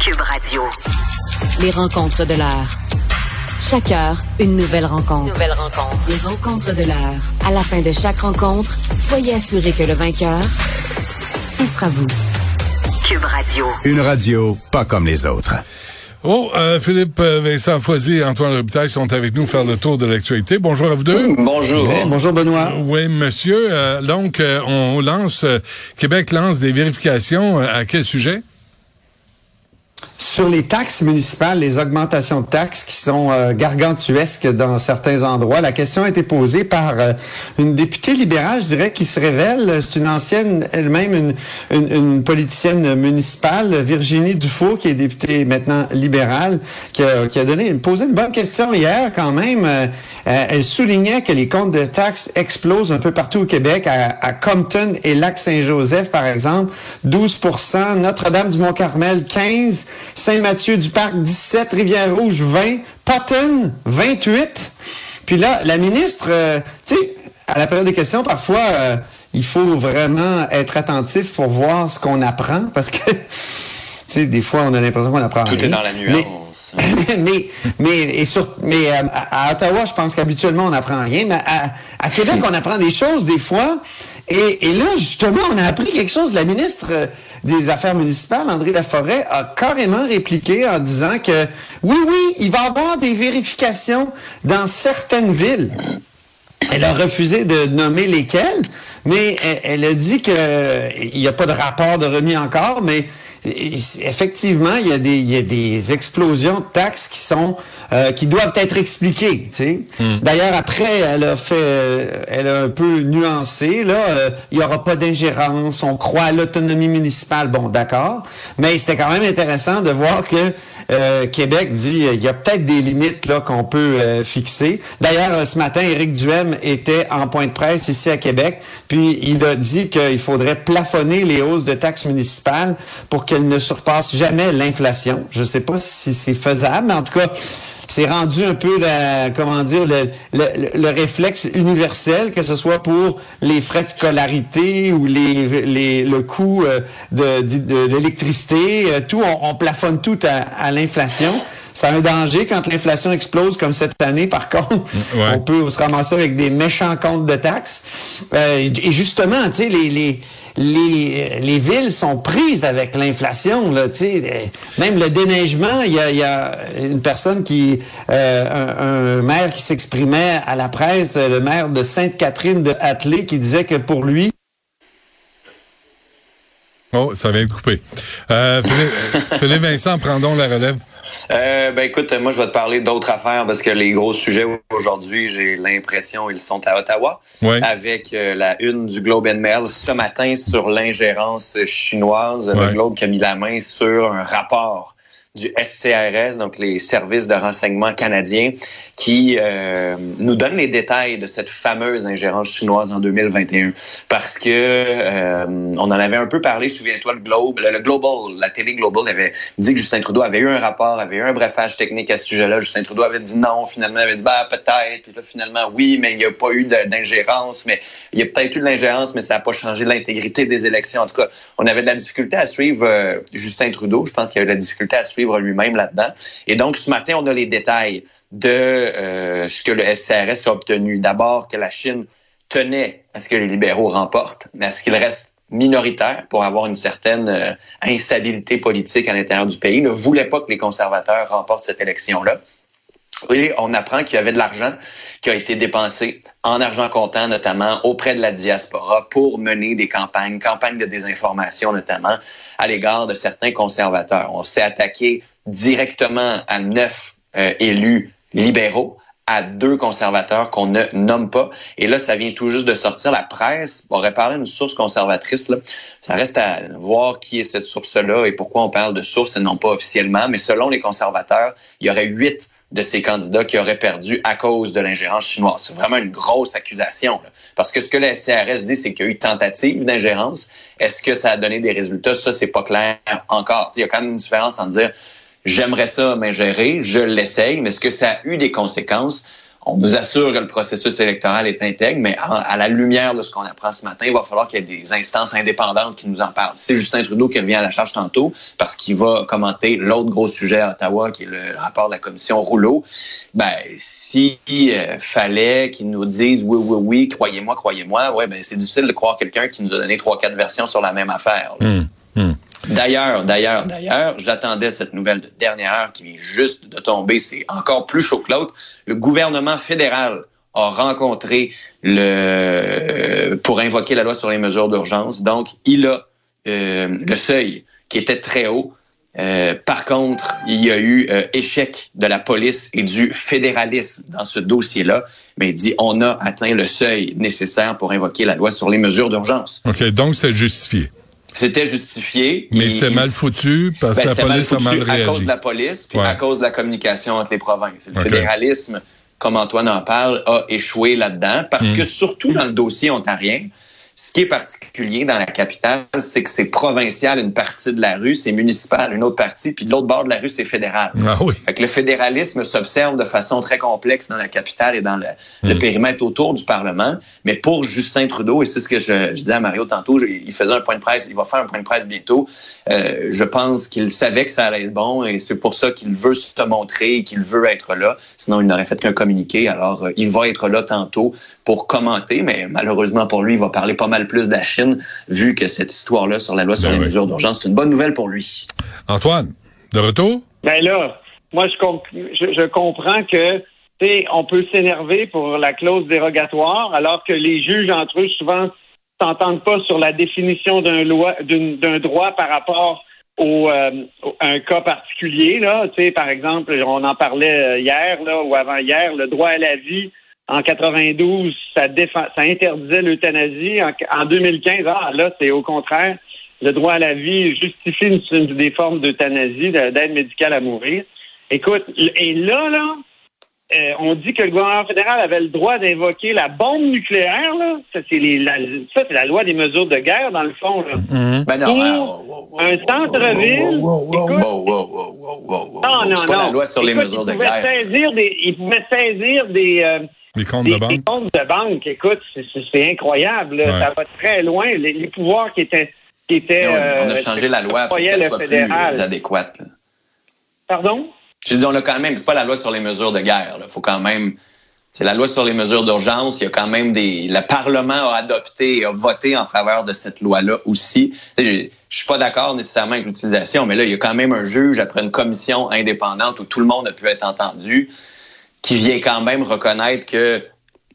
Cube Radio. Les rencontres de l'heure. Chaque heure, une nouvelle rencontre. Nouvelle rencontre. Les rencontres de l'heure. À la fin de chaque rencontre, soyez assurés que le vainqueur, ce sera vous. Cube Radio. Une radio pas comme les autres. Oh, euh, Philippe euh, Vincent Foisy et Antoine Robitaille sont avec nous faire le tour de l'actualité. Bonjour à vous deux. Bonjour. bonjour Benoît. Oui, monsieur. Euh, donc, euh, on lance, euh, Québec lance des vérifications. euh, à quel sujet? Sur les taxes municipales, les augmentations de taxes qui sont euh, gargantuesques dans certains endroits, la question a été posée par euh, une députée libérale, je dirais, qui se révèle. C'est une ancienne, elle-même, une, une, une politicienne municipale, Virginie Dufault, qui est députée maintenant libérale, qui a, qui a donné, posé une bonne question hier quand même. Euh, euh, elle soulignait que les comptes de taxes explosent un peu partout au Québec, à, à Compton et Lac-Saint-Joseph, par exemple, 12% Notre-Dame-du-Mont-Carmel, 15 Saint-Mathieu-du-Parc, 17 Rivière-Rouge, 20 Potton, 28 Puis là, la ministre, euh, tu sais, à la période des questions, parfois, euh, il faut vraiment être attentif pour voir ce qu'on apprend, parce que, tu sais, des fois, on a l'impression qu'on apprend Tout rien. est dans la Mais- mais mais et sur, mais euh, à, Ottawa, je pense qu'habituellement on n'apprend rien, mais à, à Québec on apprend des choses des fois. Et, et là justement, on a appris quelque chose. La ministre euh, des Affaires municipales, André Laforêt, a carrément répliqué en disant que oui, oui, il va y avoir des vérifications dans certaines villes. Elle a refusé de nommer lesquelles, mais elle, elle a dit que euh, il n'y a pas de rapport de remis encore, mais euh, effectivement, il y a des, il y a des explosions de taxes qui sont euh, qui doivent être expliquées. tu sais. D'ailleurs, après, elle a fait, euh, elle a un peu nuancé. Là, euh, il y aura pas d'ingérence. On croit à l'autonomie municipale. Bon, d'accord, mais c'était quand même intéressant de voir que euh, Québec dit euh, il y a peut-être des limites là qu'on peut euh, fixer. D'ailleurs, euh, ce matin, Éric Duhem était en point de presse ici à Québec, puis il a dit qu'il faudrait plafonner les hausses de taxes municipales pour qu'elles ne surpassent jamais l'inflation. Je ne sais pas si c'est faisable, mais en tout cas, c'est rendu un peu la, comment dire le, le, le réflexe universel que ce soit pour les frais de scolarité ou les, les le coût euh, de de- de l'électricité euh, tout on, on plafonne tout à, à l'inflation. C'est un danger quand l'inflation explose comme cette année par contre. Ouais. on peut se ramasser avec des méchants comptes de taxes. Euh, et justement tu sais les, les les, les villes sont prises avec l'inflation. Là, euh, même le déneigement, il y a, une personne qui, euh, un, maire qui s'exprimait à la presse, euh, le maire de Sainte-Catherine de Hatley, qui disait que pour lui, Oh, ça vient de couper. Euh, Philippe, Philippe Vincent, prendons la relève. Euh, ben écoute, moi je vais te parler d'autres affaires parce que les gros sujets aujourd'hui, j'ai l'impression ils sont à Ottawa. Ouais. Avec euh, la une du Globe and Mail ce matin sur l'ingérence chinoise. Ouais. Le Globe qui a mis la main sur un rapport du SCRS, donc les services de renseignement canadiens, qui euh, nous donne les détails de cette fameuse ingérence chinoise en 2021. Parce que euh, on en avait un peu parlé, souviens-toi, le Globe, Global, la télé Global avait dit que Justin Trudeau avait eu un rapport, avait eu un brefage technique à ce sujet-là. Justin Trudeau avait dit non, finalement, avait dit bah peut-être, puis là finalement oui, mais il n'y a pas eu d'ingérence, mais il y a peut-être eu de l'ingérence, mais ça n'a pas changé l'intégrité des élections. En tout cas, on avait de la difficulté à suivre euh, Justin Trudeau. Je pense qu'il y avait de la difficulté à suivre lui-même là-dedans. Et donc, ce matin, on a les détails de euh, ce que le SCRS a obtenu. D'abord, que la Chine tenait à ce que les libéraux remportent, mais à ce qu'ils restent minoritaires pour avoir une certaine euh, instabilité politique à l'intérieur du pays, ne voulait pas que les conservateurs remportent cette élection-là. On apprend qu'il y avait de l'argent qui a été dépensé en argent comptant, notamment auprès de la diaspora, pour mener des campagnes, campagnes de désinformation notamment, à l'égard de certains conservateurs. On s'est attaqué directement à neuf euh, élus libéraux à deux conservateurs qu'on ne nomme pas. Et là, ça vient tout juste de sortir. La presse aurait parlé d'une source conservatrice. Ça reste à voir qui est cette source-là et pourquoi on parle de source et non pas officiellement. Mais selon les conservateurs, il y aurait huit de ces candidats qui auraient perdu à cause de l'ingérence chinoise. C'est vraiment une grosse accusation. Parce que ce que la CRS dit, c'est qu'il y a eu tentative d'ingérence. Est-ce que ça a donné des résultats? Ça, c'est pas clair encore. Il y a quand même une différence en dire j'aimerais ça m'ingérer, je l'essaye, mais est-ce que ça a eu des conséquences? On nous assure que le processus électoral est intègre, mais à, la lumière de ce qu'on apprend ce matin, il va falloir qu'il y ait des instances indépendantes qui nous en parlent. C'est Justin Trudeau qui revient à la charge tantôt parce qu'il va commenter l'autre gros sujet à Ottawa, qui est le rapport de la commission Rouleau. Ben, s'il euh, fallait qu'ils nous disent oui, oui, oui, croyez-moi, croyez-moi, ouais, ben c'est difficile de croire quelqu'un qui nous a donné trois, quatre versions sur la même affaire. là. D'ailleurs, d'ailleurs, d'ailleurs, j'attendais cette nouvelle de dernière heure qui vient juste de tomber. C'est encore plus chaud que l'autre. Le gouvernement fédéral a rencontré le pour invoquer la loi sur les mesures d'urgence. Donc, il a euh, le seuil qui était très haut. Euh, par contre, il y a eu euh, échec de la police et du fédéralisme dans ce dossier-là. Mais il dit on a atteint le seuil nécessaire pour invoquer la loi sur les mesures d'urgence. OK, donc c'était justifié. C'était justifié. Mais c'était mal foutu parce ben, que la mal police a mal à cause réagi. de la police, puis Ouais. à cause de la communication entre les provinces. Le fédéralisme, comme Antoine en parle, a échoué là-dedans parce Mm. que surtout dans le dossier ontarien, ce qui est particulier dans la capitale, c'est que c'est provincial une partie de la rue, c'est municipal une autre partie, puis de l'autre bord de la rue, c'est fédéral. Ah oui. Fait que le fédéralisme s'observe de façon très complexe dans la capitale et dans le, le Mm. périmètre autour du Parlement. Mais pour Justin Trudeau, et c'est ce que je, je disais à Mario tantôt, je- il faisait un point de presse, il va faire un point de presse bientôt. Euh, je pense qu'il savait que ça allait être bon et c'est pour ça qu'il veut se montrer et qu'il veut être là. Sinon, il n'aurait fait qu'un communiqué. Alors, euh, il va être là tantôt pour commenter, mais malheureusement pour lui, il va parler pas mal plus de la Chine, vu que cette histoire-là sur la loi sur Ben les oui. mesures d'urgence, c'est une bonne nouvelle pour lui. Antoine, de retour? Ben là, moi je, comp- je, je comprends que tu sais, on peut s'énerver pour la clause dérogatoire, alors que les juges entre eux souvent s'entendent pas sur la définition d'un loi d'une- d'un droit par rapport au, euh, au- à un cas particulier. Là, tu sais, par exemple, on en parlait euh, hier là, ou avant hier, le droit à la vie. En 92, ça, défend, ça interdisait l'euthanasie. En, en 2015, ah, là, c'est au contraire. Le droit à la vie justifie une, une- des formes d'euthanasie, de- d'aide médicale à mourir. Écoute, et là, là, euh, on dit que le gouvernement fédéral avait le droit d'invoquer la bombe nucléaire. Là. Ça, c'est les- la, ça, c'est la loi des mesures de guerre, dans le fond. Là. Ben non, Pour wow, wow, wow, un centre-ville, wow, wow, wow, écoute- wow, wow, wow, wow, wow, wow. Non, non, C'est pas non. la loi sur les Écoute, mesures de guerre. Saisir des, ils pouvaient saisir des, euh, Les comptes de banque? des comptes de banque. Écoute, c'est- incroyable. là. Ouais. Ça va très loin. Les, les pouvoirs qui étaient... Qui étaient Mais on, on euh, a changé la loi pour qu'elle le soit plus fédéral. euh, adéquate. là. Pardon? Je dis, on a quand même, c'est pas la loi sur les mesures de guerre. Il faut quand même, c'est la loi sur les mesures d'urgence. Il y a quand même des, le Parlement a adopté, et a voté en faveur de cette loi-là aussi. Je suis pas d'accord nécessairement avec l'utilisation, mais là, il y a quand même un juge après une commission indépendante où tout le monde a pu être entendu, qui vient quand même reconnaître que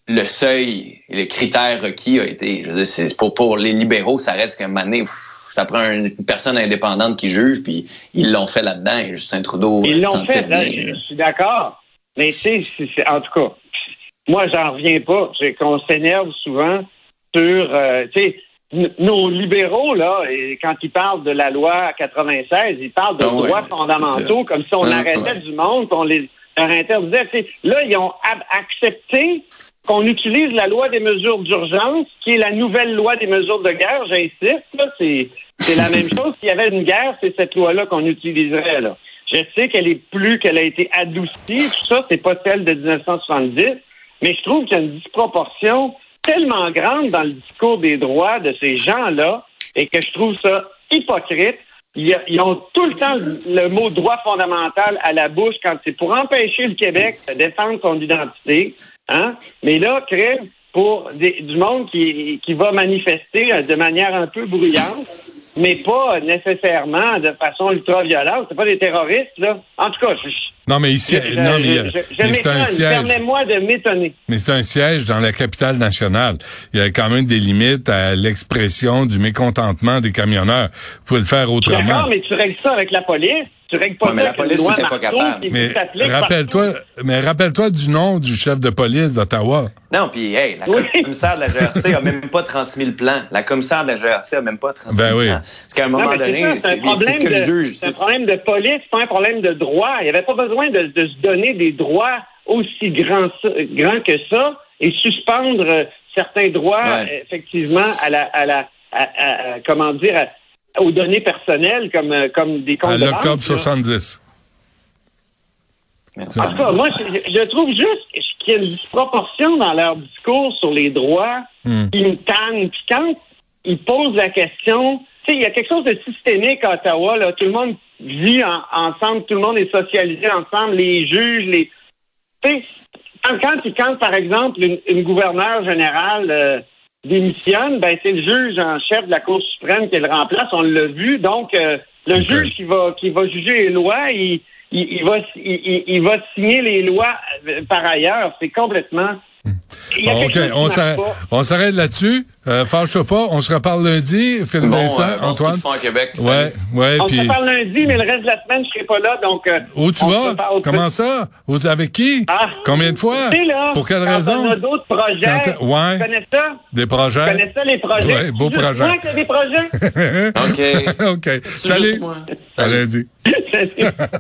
le seuil et les critères requis a été, je veux dire, c'est pour, pour les libéraux, ça reste qu'à un moment donné, pff, ça prend une, personne indépendante qui juge, puis ils l'ont fait là-dedans, et Justin Trudeau Ils euh, l'ont s'en fait, là, je suis d'accord. Mais tu sais, c'est- c'est- en tout cas, moi, j'en reviens pas. C'est qu'on s'énerve souvent sur, euh, tu sais, nos libéraux, là, et quand ils parlent de la loi 96, ils parlent de Ah droits fondamentaux, comme si on Hum, arrêtait ouais. du monde, qu'on les leur sais, là, ils ont accepté qu'on utilise la loi des mesures d'urgence, qui est la nouvelle loi des mesures de guerre, j'insiste, là, c'est, c'est la même chose. S'il y avait une guerre, c'est cette loi-là qu'on utiliserait, là. Je sais qu'elle est plus, qu'elle a été adoucie, tout ça, c'est pas celle de 1970, mais je trouve qu'il y a une disproportion tellement grande dans le discours des droits de ces gens-là, et que je trouve ça hypocrite. Ils, ont tout le temps le, mot droit fondamental à la bouche quand c'est pour empêcher le Québec de défendre son identité. Hein? Mais là, crée pour du monde qui, qui va manifester euh, de manière un peu bruyante, mais pas nécessairement de façon ultra-violente. C'est pas des terroristes, là. En tout cas, je, Non, mais ici, je- non, mais, euh, mais c'est un siège. Permets-moi de m'étonner. Mais c'est un siège dans la capitale nationale. Il y a quand même des limites à l'expression du mécontentement des camionneurs. Vous pouvez le faire autrement. D'accord, mais tu règles ça avec la police. Tu règles pas Ouais, mais la police n'était pas capable. Mais rappelle-toi, mais rappelle-toi du nom du chef de police d'Ottawa. Non, puis hey, la Oui. commissaire de la GRC a même pas transmis le plan. La commissaire de la GRC a même pas transmis Ben le oui. plan. Parce qu'à un moment c'est donné, c'est un c'est c'est problème ce que le de- juge. C'est un c'est- problème de police, pas un problème de droit. Il n'y avait pas besoin de, de se donner des droits aussi grands, grands que ça et suspendre euh, certains droits, Ouais. effectivement, à la, à la, à- à- à- comment dire, à- aux données personnelles comme, euh, comme des comptes À de l'octobre banque, là. 啊 70. En tout cas, moi, je, je trouve juste qu'il y a une disproportion dans leur discours sur les droits. Hmm. Ils me tannent. Puis quand ils posent la question, tu sais, il y a quelque chose de systémique à Ottawa. Là. Tout le monde vit en- ensemble, tout le monde est socialisé ensemble, les juges, les. Tu sais, quand, quand, quand, par exemple, une, une gouverneure générale euh, démissionne, ben c'est le juge en chef de la Cour suprême qui le remplace. On l'a vu. Donc, euh, le juge qui va qui va juger les lois, il, il, il va il, il- il va signer les lois euh, par ailleurs. C'est complètement. OK, on s'arrête, là-dessus. Euh, fâche pas, on se reparle lundi. Philippe Bon, Vincent, euh, Antoine. Québec. Ouais, ouais, On se parle lundi, mais le reste de la semaine, je serai pas là, donc. euh, où tu vas? Comment ça? Où- avec qui? Ah. Combien de fois? Tu là, Pour quelle quand raison? On a d'autres projets. Quand ouais. Tu connais ça? Des Tu projets? connais ça, les projets? Ouais, beau C'est juste projet. moi qui ai des projets? OK. OK. Salut. À lundi. Salut.